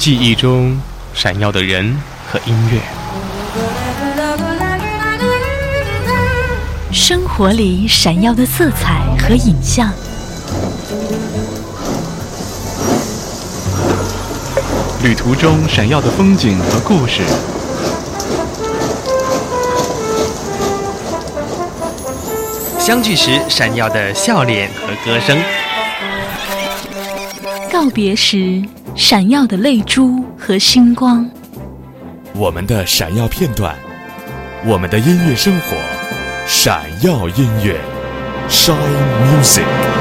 记忆中闪耀的人和音乐，生活里闪耀的色彩和影像，旅途中闪耀的风景和故事，相聚时闪耀的笑脸和歌声，告别时闪耀的泪珠和星光。我们的闪耀片段，我们的音乐生活，闪耀音乐，Shine Music。